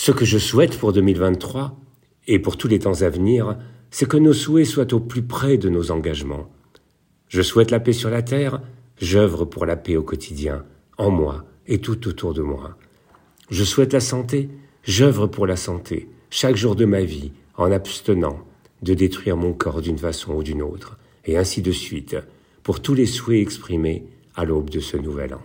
Ce que je souhaite pour 2023 et pour tous les temps à venir, c'est que nos souhaits soient au plus près de nos engagements. Je souhaite la paix sur la terre, j'œuvre pour la paix au quotidien, en moi et tout autour de moi. Je souhaite la santé, j'œuvre pour la santé, chaque jour de ma vie, en abstenant de détruire mon corps d'une façon ou d'une autre, et ainsi de suite, pour tous les souhaits exprimés à l'aube de ce nouvel an.